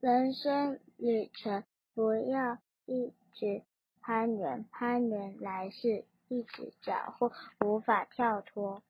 人生旅程不要一直攀援攀援来世一直脚步无法跳脱。